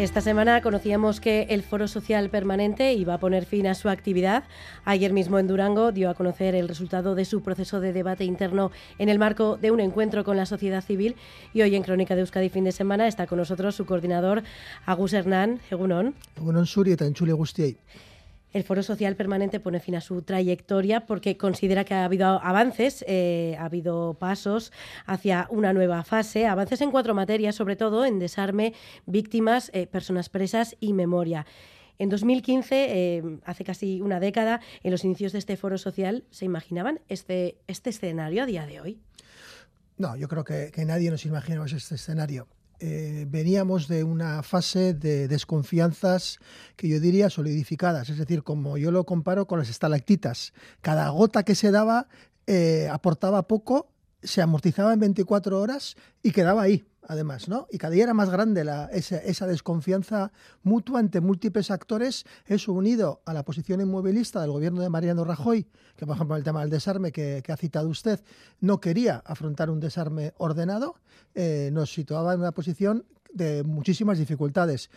Esta semana conocíamos que el Foro Social Permanente iba a poner fin a su actividad. Ayer mismo en Durango dio a conocer el resultado de su proceso de debate interno en el marco de un encuentro con la sociedad civil. Y hoy en Crónica de Euskadi fin de semana está con nosotros su coordinador, Agus Hernán. Egunon. Egunon Suri eta. El Foro Social Permanente pone fin a su trayectoria porque considera que ha habido avances, eh, ha habido pasos hacia una nueva fase, avances en cuatro materias, sobre todo en desarme, víctimas, eh, personas presas y memoria. En 2015, eh, hace casi una década, en los inicios de este foro social, ¿se imaginaban este, este escenario a día de hoy? No, yo creo que, que nadie nos imaginamos este escenario. Eh, veníamos de una fase de desconfianzas que yo diría solidificadas, es decir, como yo lo comparo con las estalactitas. Cada gota que se daba eh, aportaba poco, se amortizaba en 24 horas y quedaba ahí además, ¿no? Y cada día era más grande esa, desconfianza mutua ante múltiples actores, eso unido a la posición inmovilista del gobierno de Mariano Rajoy, que por ejemplo el tema del desarme que, ha citado usted, no quería afrontar un desarme ordenado, eh, nos situaba en una posición de muchísimas dificultades.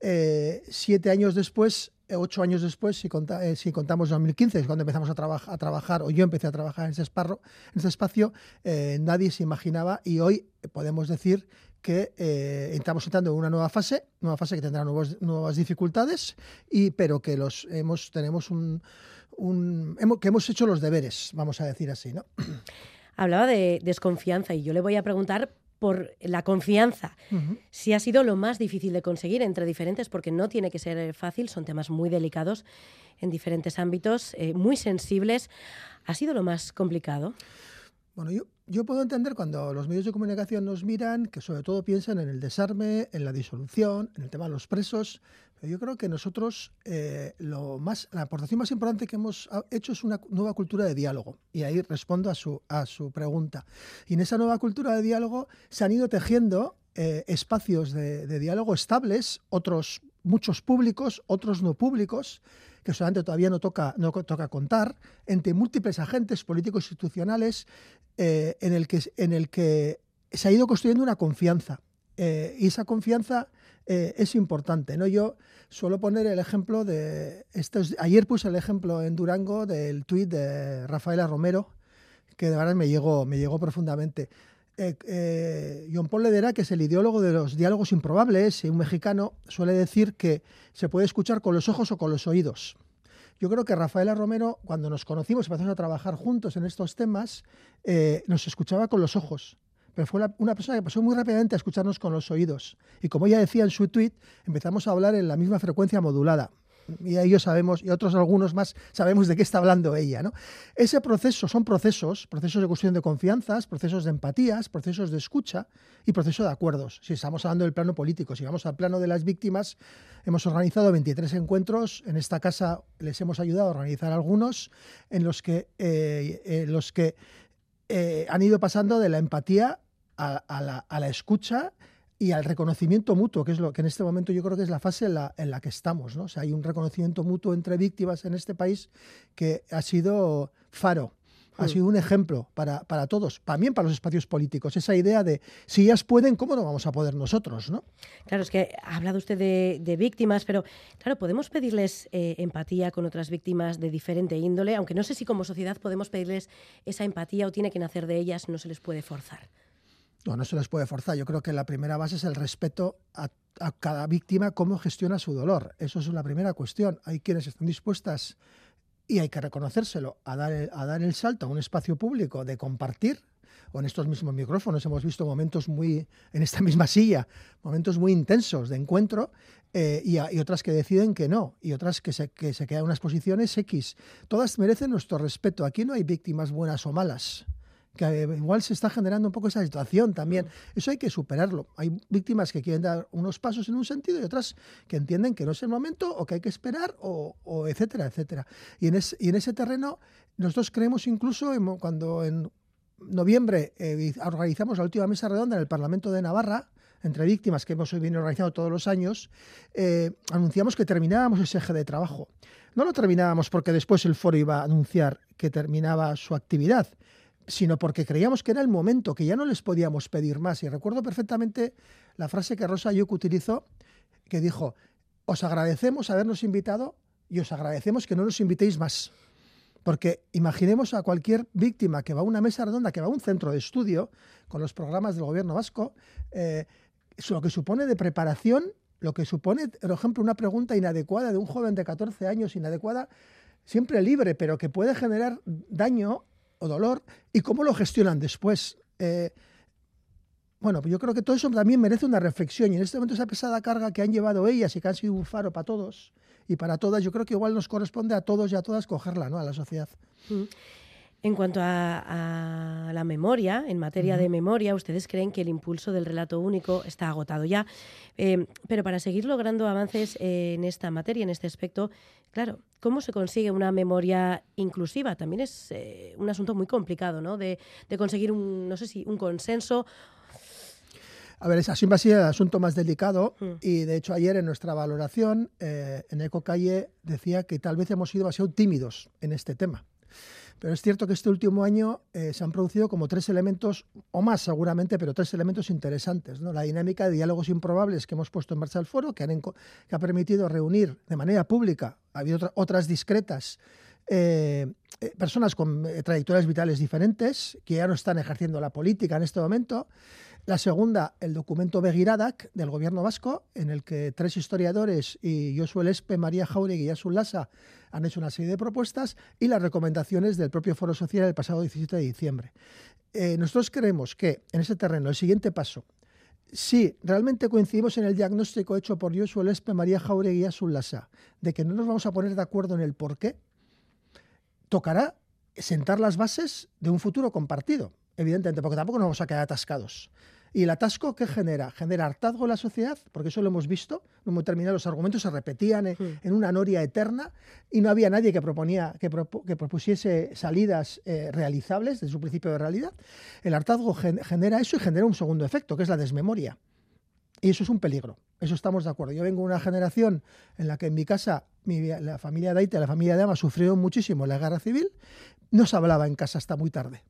Eh, siete años después ocho años después, si, si, contamos 2015, es cuando empezamos a, a, trabajar, o yo empecé a trabajar en ese, esparro, en ese espacio, nadie se imaginaba y hoy podemos decir que eh, estamos entrando en una nueva fase, nueva fase que tendrá nuevas dificultades, y, pero que los hemos, tenemos un, que hemos hecho los deberes, vamos a decir así, ¿no? Hablaba de desconfianza y yo le voy a preguntar por la confianza, si ha sido lo más difícil de conseguir entre diferentes, porque no tiene que ser fácil, son temas muy delicados en diferentes ámbitos, eh, muy sensibles. ¿Ha sido lo más complicado? Bueno, yo, yo puedo entender cuando los medios de comunicación nos miran que sobre todo piensan en el desarme, en la disolución, en el tema de los presos. Yo creo que nosotros eh, lo más, la aportación más importante que hemos hecho es una nueva cultura de diálogo. Y ahí respondo a su, a su pregunta. Y en esa nueva cultura de diálogo se han ido tejiendo eh, espacios de, de diálogo estables, otros muchos públicos, otros no públicos, que solamente todavía no toca, no toca contar, entre múltiples agentes políticos institucionales eh, en, el que, en el que se ha ido construyendo una confianza. Eh, y esa confianza eh, es importante. ¿no? Yo suelo poner el ejemplo de. Estos, ayer puse el ejemplo en Durango del tuit de Rafaela Romero, que de verdad me llegó, me llegó profundamente. John Paul Ledera, que es el ideólogo de los diálogos improbables, un mexicano, suele decir que se puede escuchar con los ojos o con los oídos. Yo creo que Rafaela Romero, cuando nos conocimos y empezamos a trabajar juntos en estos temas, eh, nos escuchaba con los ojos. Pero fue una persona que pasó muy rápidamente a escucharnos con los oídos. Y como ella decía en su tweet, empezamos a hablar en la misma frecuencia modulada y ellos sabemos, y otros algunos más, sabemos de qué está hablando ella. ¿no? Ese proceso son procesos, procesos de cuestión de confianzas, procesos de empatías, procesos de escucha y procesos de acuerdos. Si estamos hablando del plano político, si vamos al plano de las víctimas, hemos organizado 23 encuentros. En esta casa les hemos ayudado a organizar algunos en los que, eh, los que eh, han ido pasando de la empatía a, la, a la escucha y al reconocimiento mutuo, que es lo que en este momento yo creo que es la fase en la, en la que estamos. ¿no? O sea, hay un reconocimiento mutuo entre víctimas en este país que ha sido faro, ha mm. sido un ejemplo para, para, todos, también para los espacios políticos. Esa idea de si ellas pueden, ¿cómo no vamos a poder nosotros? ¿no? Claro, es que ha hablado usted de, víctimas, pero claro, podemos pedirles eh, empatía con otras víctimas de diferente índole, aunque no sé si como sociedad podemos pedirles esa empatía o tiene que nacer de ellas, no se les puede forzar. No, no se les puede forzar. Yo creo que la primera base es el respeto a, cada víctima, cómo gestiona su dolor. Eso es la primera cuestión. Hay quienes están dispuestas, y hay que reconocérselo, a dar, el, a dar el salto a un espacio público de compartir, en estos mismos micrófonos hemos visto momentos muy, en esta misma silla, momentos muy intensos de encuentro, eh, y, y, otras que deciden que no, y otras que se, que se quedan en unas posiciones X. Todas merecen nuestro respeto. Aquí no hay víctimas buenas o malas que igual se está generando un poco esa situación también. Eso hay que superarlo. Hay víctimas que quieren dar unos pasos en un sentido y otras que entienden que no es el momento o que hay que esperar o, etcétera, etcétera. Y en, y en ese terreno nosotros creemos incluso cuando en noviembre eh, organizamos la última mesa redonda en el Parlamento de Navarra, entre víctimas que hemos venido organizando todos los años, eh, anunciamos que terminábamos ese eje de trabajo. No lo terminábamos porque después el foro iba a anunciar que terminaba su actividad, sino porque creíamos que era el momento, que ya no les podíamos pedir más. Y recuerdo perfectamente la frase que Rosa Ayuk utilizó, que dijo, os agradecemos habernos invitado y os agradecemos que no nos invitéis más. Porque imaginemos a cualquier víctima que va a una mesa redonda, que va a un centro de estudio con los programas del gobierno vasco, eh, lo que supone de preparación, lo que supone, por ejemplo, una pregunta inadecuada de un joven de 14 años, inadecuada, siempre libre, pero que puede generar daño o dolor, y cómo lo gestionan después. Eh, bueno, yo creo que todo eso también merece una reflexión y en este momento esa pesada carga que han llevado ellas y que han sido un faro para todos y para todas, yo creo que igual nos corresponde a todos y a todas cogerla, ¿no? A la sociedad. Mm. En cuanto a, la memoria, en materia de memoria, ustedes creen que el impulso del relato único está agotado ya, eh, pero para seguir logrando avances en esta materia, en este aspecto, claro, ¿cómo se consigue una memoria inclusiva? También es eh, un asunto muy complicado, ¿no? De, conseguir un, no sé si, un consenso a ver, es así va a ser el asunto más delicado mm. y de hecho ayer en nuestra valoración eh, en Eco Calle decía que tal vez hemos sido demasiado tímidos en este tema. Pero es cierto que este último año eh, se han producido como tres elementos, o más seguramente, pero tres elementos interesantes. ¿no? La dinámica de diálogos improbables que hemos puesto en marcha el foro, que, ha permitido reunir de manera pública, ha habido otras discretas, eh, eh, personas con trayectorias vitales diferentes, que ya no están ejerciendo la política en este momento. La segunda, el documento Begiradak del gobierno vasco, en el que tres historiadores y Josué Lespe, María Jauregui y Asun Lassa han hecho una serie de propuestas y las recomendaciones del propio Foro Social el pasado 17 de diciembre. Eh, nosotros creemos que en ese terreno el siguiente paso, si realmente coincidimos en el diagnóstico hecho por Josué Lespe, María Jauregui y Asun Lassa, de que no nos vamos a poner de acuerdo en el por qué, tocará sentar las bases de un futuro compartido, evidentemente, porque tampoco nos vamos a quedar atascados. ¿Y el atasco qué genera? Genera hartazgo en la sociedad, porque eso lo hemos visto, no hemos terminado, los argumentos se repetían en, una noria eterna y no había nadie que, proponía, que, propusiese salidas eh, realizables de su principio de realidad. El hartazgo genera eso y genera un segundo efecto, que es la desmemoria. Y eso es un peligro, eso estamos de acuerdo. Yo vengo de una generación en la que en mi casa la familia de Aita, la familia de Ama sufrió muchísimo la guerra civil, no se hablaba en casa hasta muy tarde.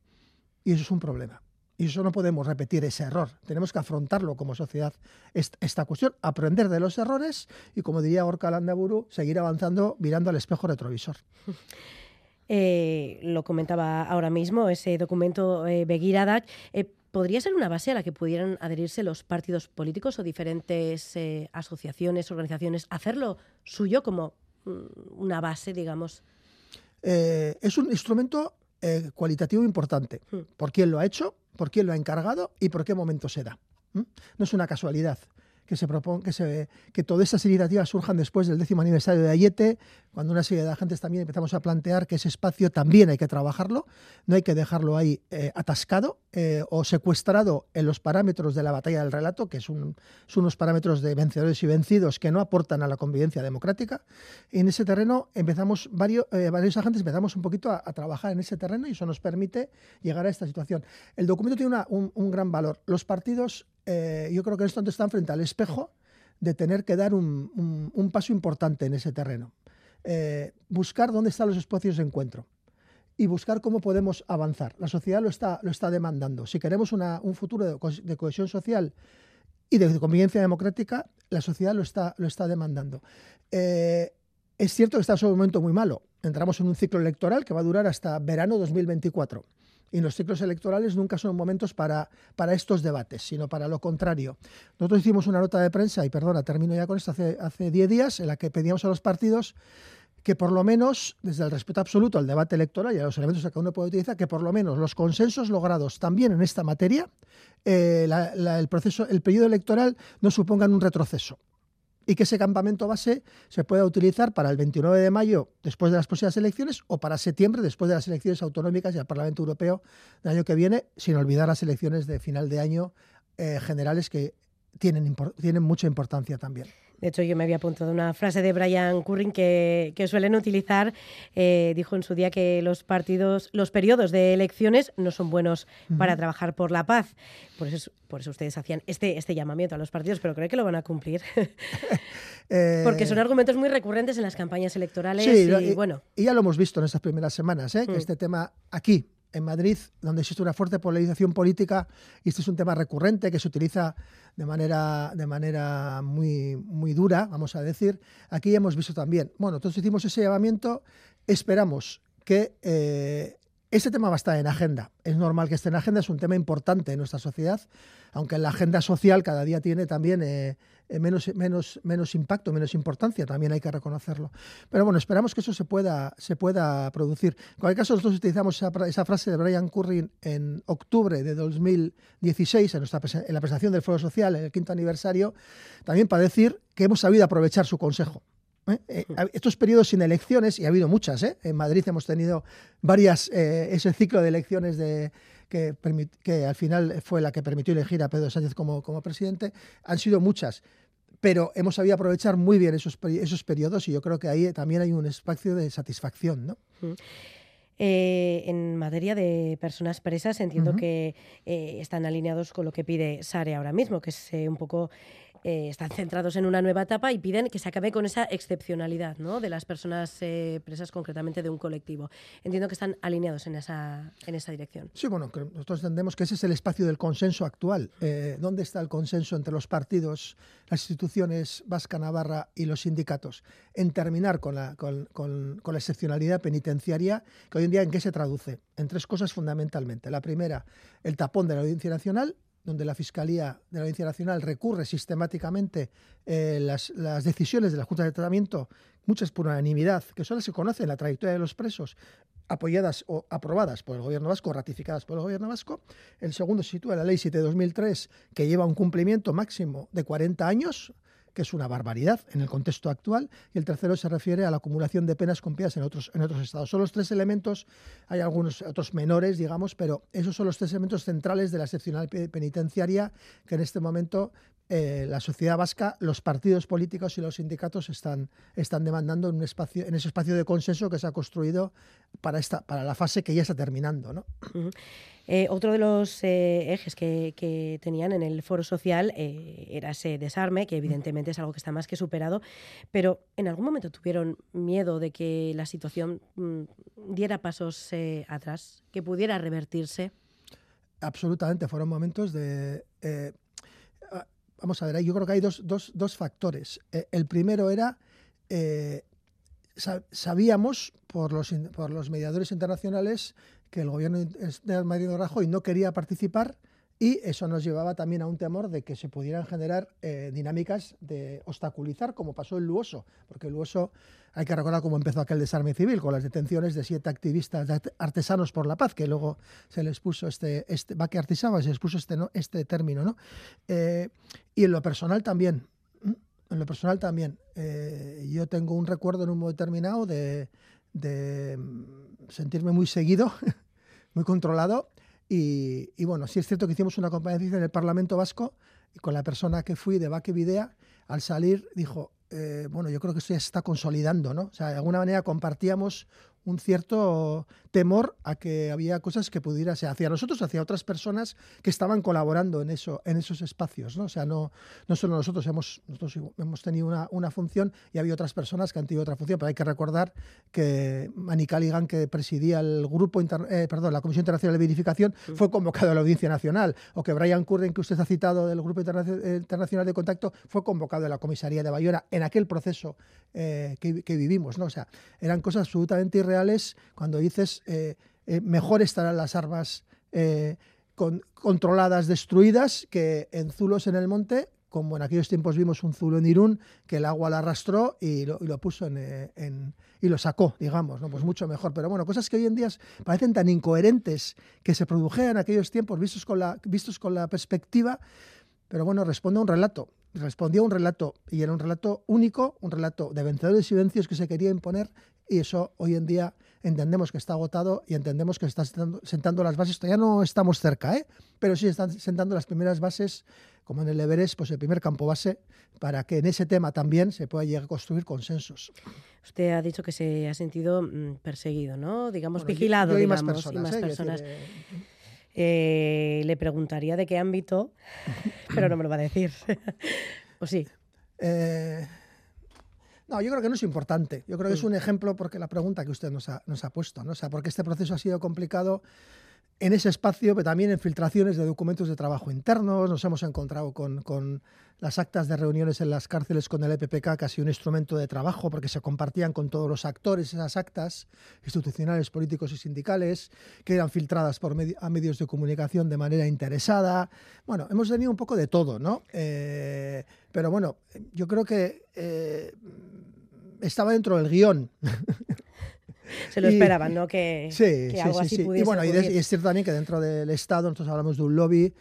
Y eso es un problema. Y eso no podemos repetir ese error. Tenemos que afrontarlo como sociedad, esta cuestión, aprender de los errores y, como diría Orca Landaburu, seguir avanzando mirando al espejo retrovisor. Eh, lo comentaba ahora mismo, ese documento. Eh, ¿Podría ser una base a la que pudieran adherirse los partidos políticos o diferentes eh, asociaciones, organizaciones, hacerlo suyo como mm, una base, digamos? es un instrumento eh, cualitativo importante. Hmm. ¿Por quién lo ha hecho? ¿Por quién lo ha encargado? ¿Y por qué momento se da? ¿Mm? No es una casualidad que se propone, que, se, que todas estas iniciativas surjan después del décimo aniversario de Ayete, cuando una serie de agentes también empezamos a plantear que ese espacio también hay que trabajarlo, no hay que dejarlo ahí eh, atascado eh, o secuestrado en los parámetros de la batalla del relato, que son unos parámetros de vencedores y vencidos que no aportan a la convivencia democrática. Y en ese terreno empezamos, varios, eh, varios agentes empezamos un poquito a, trabajar en ese terreno y eso nos permite llegar a esta situación. El documento tiene un, gran valor. Los partidos yo creo que esto están frente al espejo de tener que dar un, paso importante en ese terreno. Eh, buscar dónde están los espacios de encuentro y buscar cómo podemos avanzar. La sociedad lo está, lo está demandando. Si queremos un futuro de, cohesión social y de convivencia democrática, la sociedad lo está, lo está demandando. Eh, es cierto que está en un momento muy malo. Entramos en un ciclo electoral que va a durar hasta verano 2024. Y los ciclos electorales nunca son momentos para, para estos debates, sino para lo contrario. Nosotros hicimos una nota de prensa, y perdona, termino ya con esto, hace 10 días, en la que pedíamos a los partidos que por lo menos, desde el respeto absoluto al debate electoral y a los elementos que uno puede utilizar, que por lo menos los consensos logrados también en esta materia, eh, el proceso, el periodo electoral no supongan un retroceso y que ese campamento base se pueda utilizar para el 29 de mayo, después de las próximas elecciones, o para septiembre, después de las elecciones autonómicas y al Parlamento Europeo del año que viene, sin olvidar las elecciones de final de año eh, generales que tienen, tienen mucha importancia también. De hecho, yo me había apuntado una frase de Brian Currin que, suelen utilizar. Eh, dijo en su día que los partidos, los periodos de elecciones no son buenos para trabajar por la paz. Por eso, por eso ustedes hacían este, este llamamiento a los partidos, pero creo que lo van a cumplir. Eh, Porque son argumentos muy recurrentes en las campañas electorales. y, bueno. y ya lo hemos visto en estas primeras semanas, ¿eh? que mm. este tema aquí en Madrid, donde existe una fuerte polarización política, y este es un tema recurrente que se utiliza de manera, de manera muy, muy dura, vamos a decir, aquí hemos visto también. Bueno, entonces hicimos ese llamamiento, esperamos que eh, este tema va a estar en agenda. Es normal que esté en agenda, es un tema importante en nuestra sociedad, aunque la agenda social cada día tiene también eh, eh, menos, menos, menos impacto, menos importancia, también hay que reconocerlo. Pero bueno, esperamos que eso se pueda, se pueda producir. En cualquier caso, nosotros utilizamos esa, frase de Brian Curry en octubre de 2016, en, nuestra, en la presentación del Foro Social, en el quinto aniversario, también para decir que hemos sabido aprovechar su consejo. ¿Eh? Eh, estos periodos sin elecciones, y ha habido muchas, ¿eh? en Madrid hemos tenido varias, ese ciclo de elecciones de, que, que, al final fue la que permitió elegir a Pedro Sánchez como, como presidente, han sido muchas. Pero hemos sabido aprovechar muy bien esos, esos periodos y yo creo que ahí también hay un espacio de satisfacción. ¿no? en materia de personas presas, entiendo que están alineados con lo que pide SARE ahora mismo, que es un poco eh, están centrados en una nueva etapa y piden que se acabe con esa excepcionalidad de las personas eh, presas concretamente de un colectivo. Entiendo que están alineados en esa, en esa dirección. Sí, bueno, nosotros entendemos que ese es el espacio del consenso actual. Eh, ¿Dónde está el consenso entre los partidos, las instituciones Vasca Navarra y los sindicatos? En terminar con la, con, con la excepcionalidad penitenciaria, que hoy en día en qué se traduce? En tres cosas fundamentalmente. La primera, el tapón de la Audiencia Nacional, donde la Fiscalía de la Audiencia Nacional recurre sistemáticamente eh, las, decisiones de la Junta de Tratamiento, muchas por unanimidad, que solo se conocen la trayectoria de los presos, apoyadas o aprobadas por el Gobierno vasco, ratificadas por el Gobierno vasco. El segundo se sitúa la Ley 7 de 2003, que lleva un cumplimiento máximo de 40 años que es una barbaridad en el contexto actual, y el tercero se refiere a la acumulación de penas cumplidas en otros, en otros estados. Son los tres elementos, hay algunos otros menores, digamos, pero esos son los tres elementos centrales de la excepcional penitenciaria que en este momento eh, la sociedad vasca, los partidos políticos y los sindicatos están, están demandando en, un espacio, en ese espacio de consenso que se ha construido para, esta, para la fase que ya está terminando. ¿no? Eh, otro de los eh, ejes que, tenían en el foro social era ese desarme, que evidentemente es algo que está más que superado, pero ¿en algún momento tuvieron miedo de que la situación mm, diera pasos atrás, que pudiera revertirse? Absolutamente, fueron momentos de vamos a ver, yo creo que hay dos, factores. Eh, el primero era, eh, sabíamos por los, por los mediadores internacionales que el gobierno de Mariano Rajoy no quería participar y eso nos llevaba también a un temor de que se pudieran generar eh, dinámicas de obstaculizar, como pasó en Luoso, porque Luoso hay que recordar cómo empezó aquel desarme civil, con las detenciones de siete activistas artesanos por la paz, que luego se les puso este, este va que artisaba, se les puso este, ¿no? este término. ¿no? Eh, y en lo personal también, en lo personal también, eh, yo tengo un recuerdo en un momento determinado de, de mm, sentirme muy seguido, muy controlado y, bueno, sí es cierto que hicimos una comparecencia en el Parlamento Vasco con la persona que fui de Baque Videa, al salir dijo, eh, bueno, yo creo que esto ya se está consolidando, ¿no? O sea, de alguna manera compartíamos un cierto temor a que había cosas que pudiera ser hacia nosotros, hacia otras personas que estaban colaborando en eso, en esos espacios, ¿no? O sea, no, no solo nosotros hemos, nosotros hemos tenido una, una función y había otras personas que han tenido otra función, pero hay que recordar que Manny Callaghan, que presidía el grupo, eh, perdón, la Comisión Internacional de Verificación, fue convocado a la Audiencia Nacional, o que Brian Curren, que usted ha citado del Grupo Internacional de Contacto, fue convocado a la Comisaría de Bayona en aquel proceso eh, que, que, vivimos, ¿no? O sea, eran cosas absolutamente irreales cuando dices eh, eh, mejor estarán las armas eh, controladas, destruidas, que en zulos en el monte, como en aquellos tiempos vimos un zulo en Irún, que el agua la arrastró y lo, puso en, y lo sacó, digamos, ¿no? pues mucho mejor. Pero bueno, cosas que hoy en día parecen tan incoherentes que se produjeron en aquellos tiempos vistos con la, vistos con la perspectiva, pero bueno, responde a un relato. Respondió a un relato y era un relato único, un relato de vencedores y vencidos que se quería imponer y eso hoy en día entendemos que está agotado y entendemos que está sentando, las bases. Todavía no estamos cerca, ¿eh? pero sí están sentando las primeras bases, como en el Everest, pues el primer campo base, para que en ese tema también se pueda llegar a construir consensos. Usted ha dicho que se ha sentido mm, perseguido, ¿no? Digamos, vigilado, digamos, más personas. ¿eh? Eh, le preguntaría de qué ámbito, pero no me lo va a decir. ¿O sí? Eh, no, yo creo que no es importante. Yo creo que es un ejemplo porque la pregunta que usted nos ha, nos ha puesto, ¿no? O sea, porque este proceso ha sido complicado en ese espacio, pero también en filtraciones de documentos de trabajo internos. Nos hemos encontrado con, las actas de reuniones en las cárceles con el EPPK, casi un instrumento de trabajo, porque se compartían con todos los actores esas actas institucionales, políticos y sindicales, que eran filtradas por a medios de comunicación de manera interesada. Bueno, hemos tenido un poco de todo, ¿no? Eh, pero bueno, yo creo que eh, estaba dentro del guion. se lo esperaban, ¿no? Que, sí, que algo sí, así sí. pudiese Y bueno, y, de- y es cierto también que dentro del Estado, nosotros hablamos de un lobby,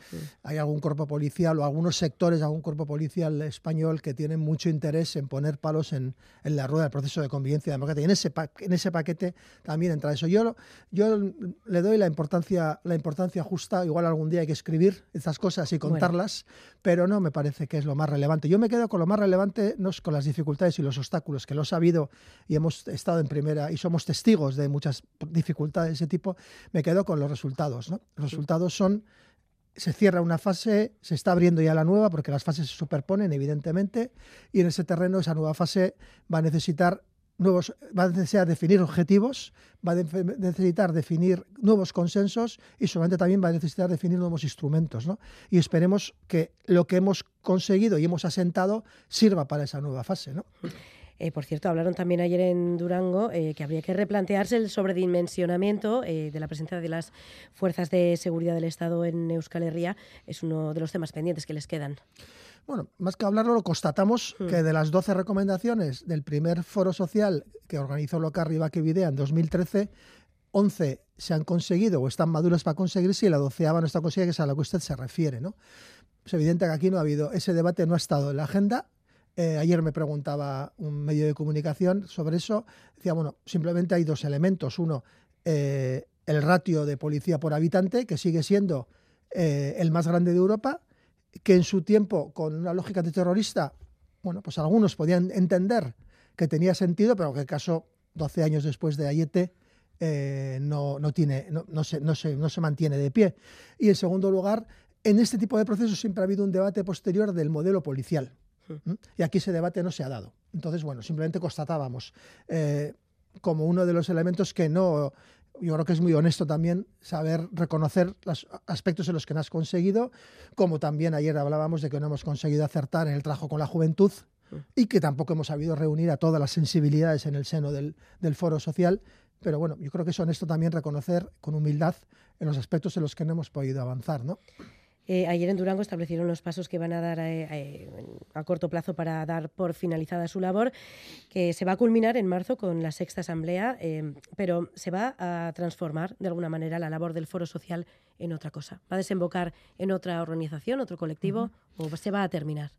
hay algún cuerpo policial o algunos sectores de algún cuerpo policial español que tienen mucho interés en poner palos en, en la rueda del proceso de convivencia democrática. Y en ese, pa- en ese paquete también entra eso. Yo, yo le doy la importancia, la importancia justa, igual algún día hay que escribir estas cosas y Bueno. contarlas, pero no me parece que es lo más relevante. Yo me quedo con lo más relevante, no es con las dificultades y los obstáculos, que los ha habido y hemos estado en primera y somos testigos de muchas dificultades de ese tipo, me quedo con los resultados. ¿no? Los resultados son, se cierra una fase, se está abriendo ya la nueva, porque las fases se superponen, evidentemente, y en ese terreno esa nueva fase va a necesitar nuevos, va a necesitar definir objetivos, va a def- necesitar definir nuevos consensos y seguramente también va a necesitar definir nuevos instrumentos. ¿no? Y esperemos que lo que hemos conseguido y hemos asentado sirva para esa nueva fase. ¿no? Eh, por cierto, hablaron también ayer en Durango eh, que habría que replantearse el sobredimensionamiento eh, de la presencia de las fuerzas de seguridad del Estado en Euskal Herria. Es uno de los temas pendientes que les quedan. Bueno, más que hablarlo, lo constatamos Hmm. que de las 12 recomendaciones del primer foro social que organizó Locarri Videa en 2013, 11 se han conseguido o están maduras para conseguirse y la doceava no está conseguida, que es a la que usted se refiere. ¿no? Es evidente que aquí no ha habido, ese debate no ha estado en la agenda. Eh, ayer me preguntaba un medio de comunicación sobre eso. Decía, bueno, simplemente hay dos elementos. Uno, eh, el ratio de policía por habitante, que sigue siendo eh, el más grande de Europa, que en su tiempo, con una lógica de terrorista, bueno, pues algunos podían entender que tenía sentido, pero que el caso, 12 años después de Ayete, no, no, tiene, no, no se, no, se, no se mantiene de pie. Y en segundo lugar, en este tipo de procesos siempre ha habido un debate posterior del modelo policial. Y aquí ese debate no se ha dado. Entonces, bueno, simplemente constatábamos eh, como uno de los elementos que no, yo creo que es muy honesto también saber reconocer los aspectos en los que no has conseguido, como también ayer hablábamos de que no hemos conseguido acertar en el trabajo con la juventud y que tampoco hemos sabido reunir a todas las sensibilidades en el seno del, del foro social. Pero bueno, yo creo que es honesto también reconocer con humildad en los aspectos en los que no hemos podido avanzar, ¿no? Eh, ayer en Durango establecieron los pasos que van a dar eh, eh, a corto plazo para dar por finalizada su labor, que se va a culminar en marzo con la sexta asamblea, eh, pero se va a transformar de alguna manera la labor del foro social en otra cosa. ¿Va a desembocar en otra organización, otro colectivo o se va a terminar?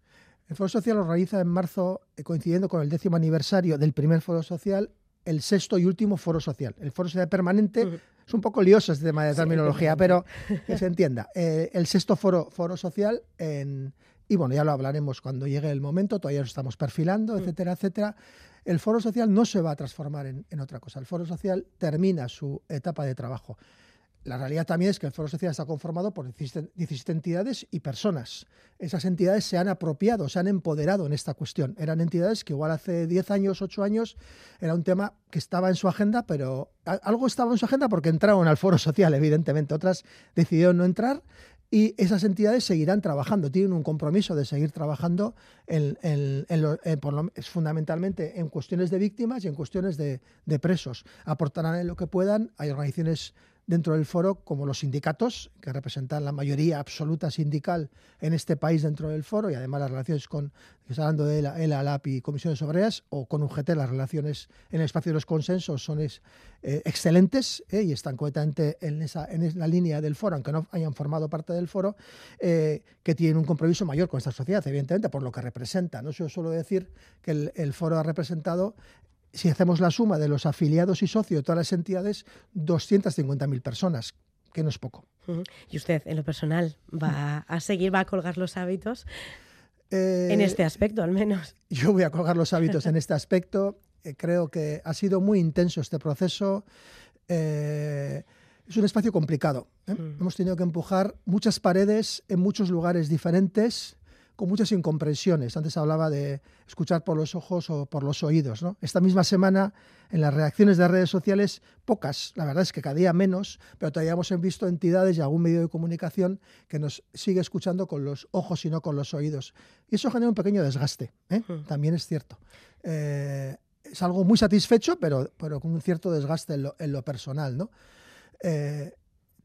El Foro Social lo realiza en marzo, coincidiendo con el décimo aniversario del primer Foro Social, el sexto y último Foro Social. El Foro Social permanente. Es un poco lioso este tema de terminología, pero que se entienda. Eh, el sexto Foro, foro Social, en- y bueno, ya lo hablaremos cuando llegue el momento, todavía nos estamos perfilando, Mm. etcétera, etcétera. El Foro Social no se va a transformar en, en otra cosa. El Foro Social termina su etapa de trabajo. La realidad también es que el Foro Social está conformado por 17 17 entidades y personas. Esas entidades se han apropiado, se han empoderado en esta cuestión. Eran entidades que igual hace 10 años, 8 años, era un tema que estaba en su agenda, pero algo estaba en su agenda porque entraron al Foro Social, evidentemente. Otras decidieron no entrar y esas entidades seguirán trabajando, tienen un compromiso de seguir trabajando en, es fundamentalmente en cuestiones de víctimas y en cuestiones de, presos. Aportarán lo que puedan. Hay organizaciones dentro del foro como los sindicatos, que representan la mayoría absoluta sindical en este país dentro del foro, y además las relaciones con, está hablando de la, el ALAP y comisiones obreras, o con UGT, las relaciones en el espacio de los consensos son eh, excelentes eh, y están completamente en, esa, en la línea del foro, aunque no hayan formado parte del foro, eh, que tienen un compromiso mayor con esta sociedad, evidentemente, por lo que representa. ¿no? Yo suelo decir que el foro ha representado si hacemos la suma de los afiliados y socios de todas las entidades, 250.000 personas, que no es poco. Y usted, en lo personal, va a seguir, va a colgar los hábitos Eh, en este aspecto, al menos. Yo voy a colgar los hábitos en este aspecto. Eh, creo que ha sido muy intenso este proceso. Eh, es un espacio complicado. Mm. Hemos tenido que empujar muchas paredes en muchos lugares diferentes, con muchas incomprensiones. Antes hablaba de escuchar por los ojos o por los oídos. ¿no? Esta misma semana, en las reacciones de redes sociales, pocas, la verdad es que cada día menos, pero todavía hemos visto entidades y algún medio de comunicación que nos sigue escuchando con los ojos y no con los oídos. Y eso genera un pequeño desgaste, ¿eh? hmm. también es cierto. Eh, es algo muy satisfecho, pero, pero con un cierto desgaste en lo, en lo personal. ¿no? Eh,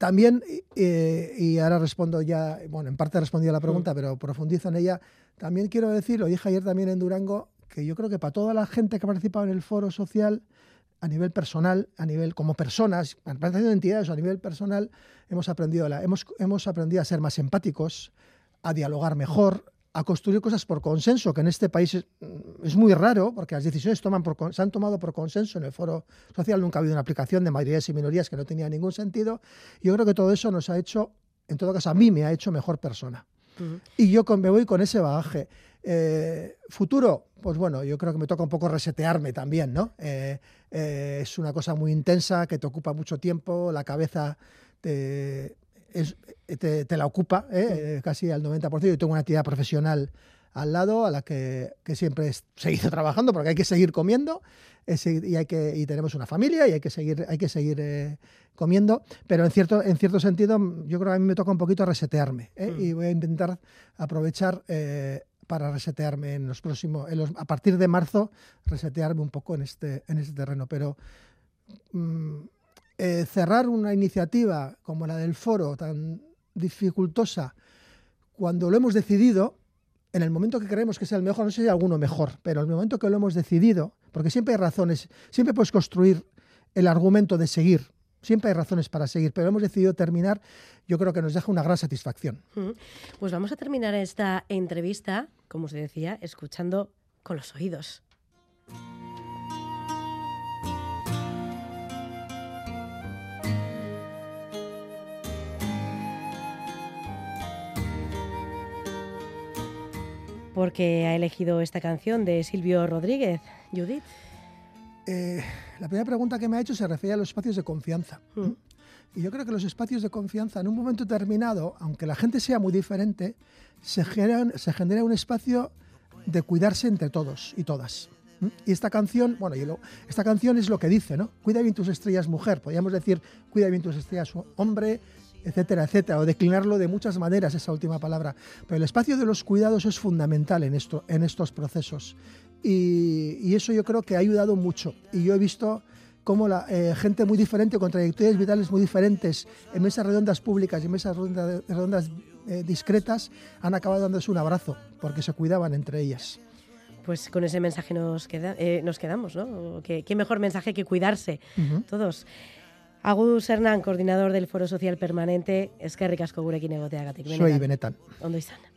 también, y ahora respondo ya, bueno, en parte he respondido a la pregunta, mm. pero profundizo en ella, también quiero decir, lo dije ayer también en Durango, que yo creo que para toda la gente que ha participado en el foro social, a nivel personal, a nivel como personas, de entidades o a nivel personal, hemos aprendido, la, hemos, hemos aprendido a ser más empáticos, a dialogar mejor, a construir cosas por consenso, que en este país es, muy raro, porque las decisiones toman se han tomado por consenso en el foro social, nunca ha habido una aplicación de mayorías y minorías que no tenía ningún sentido. Yo creo que todo eso nos ha hecho, en todo caso a mí me ha hecho mejor persona. Y yo me voy con ese bagaje. Eh, futuro, pues bueno, yo creo que me toca un poco resetearme también, ¿no? Eh, eh, es una cosa muy intensa que te ocupa mucho tiempo, la cabeza te te, la ocupa ¿eh? casi al 90%. Yo tengo una actividad profesional al lado a la que, que siempre he seguido trabajando porque hay que seguir comiendo y, hay que, y tenemos una familia y hay que seguir, hay que seguir eh, comiendo. Pero en cierto, en cierto sentido, yo creo que a mí me toca un poquito resetearme ¿eh? mm. y voy a intentar aprovechar para resetearme en los próximos, a partir de marzo, resetearme un poco en este, en este terreno. Pero mm, eh, cerrar una iniciativa como la del foro, tan dificultosa, cuando lo hemos decidido, en el momento que creemos que es el mejor, no sé si alguno mejor, pero en el momento que lo hemos decidido, porque siempre hay razones, siempre puedes construir el argumento de seguir, siempre hay razones para seguir, pero hemos decidido terminar, yo creo que nos deja una gran satisfacción. Pues vamos a terminar esta entrevista, como se decía, escuchando con los oídos. Porque ha elegido esta canción de Silvio Rodríguez. Judith. Eh, la primera pregunta que me ha hecho se refiere a los espacios de confianza. Mm. Y yo creo que los espacios de confianza, en un momento determinado, aunque la gente sea muy diferente, se genera, se genera un espacio de cuidarse entre todos y todas. Y esta canción, bueno, esta canción es lo que dice, ¿no? Cuida bien tus estrellas, mujer. Podríamos decir, cuida bien tus estrellas, hombre, etcétera, etcétera, o declinarlo de muchas maneras esa última palabra. Pero el espacio de los cuidados es fundamental en, esto, en estos procesos. Y, eso yo creo que ha ayudado mucho. Y yo he visto cómo la eh, gente muy diferente, con trayectorias vitales muy diferentes, en mesas redondas públicas y en mesas redondas, eh, discretas, han acabado dándose un abrazo, porque se cuidaban entre ellas. Pues con ese mensaje nos, queda, eh, nos quedamos, ¿no? ¿Qué, mejor mensaje que cuidarse todos. Agus Hernán, coordinador del Foro Social Permanente, eskerrik asko gurekin egoteagatik. Soy benetan. Ondo izan.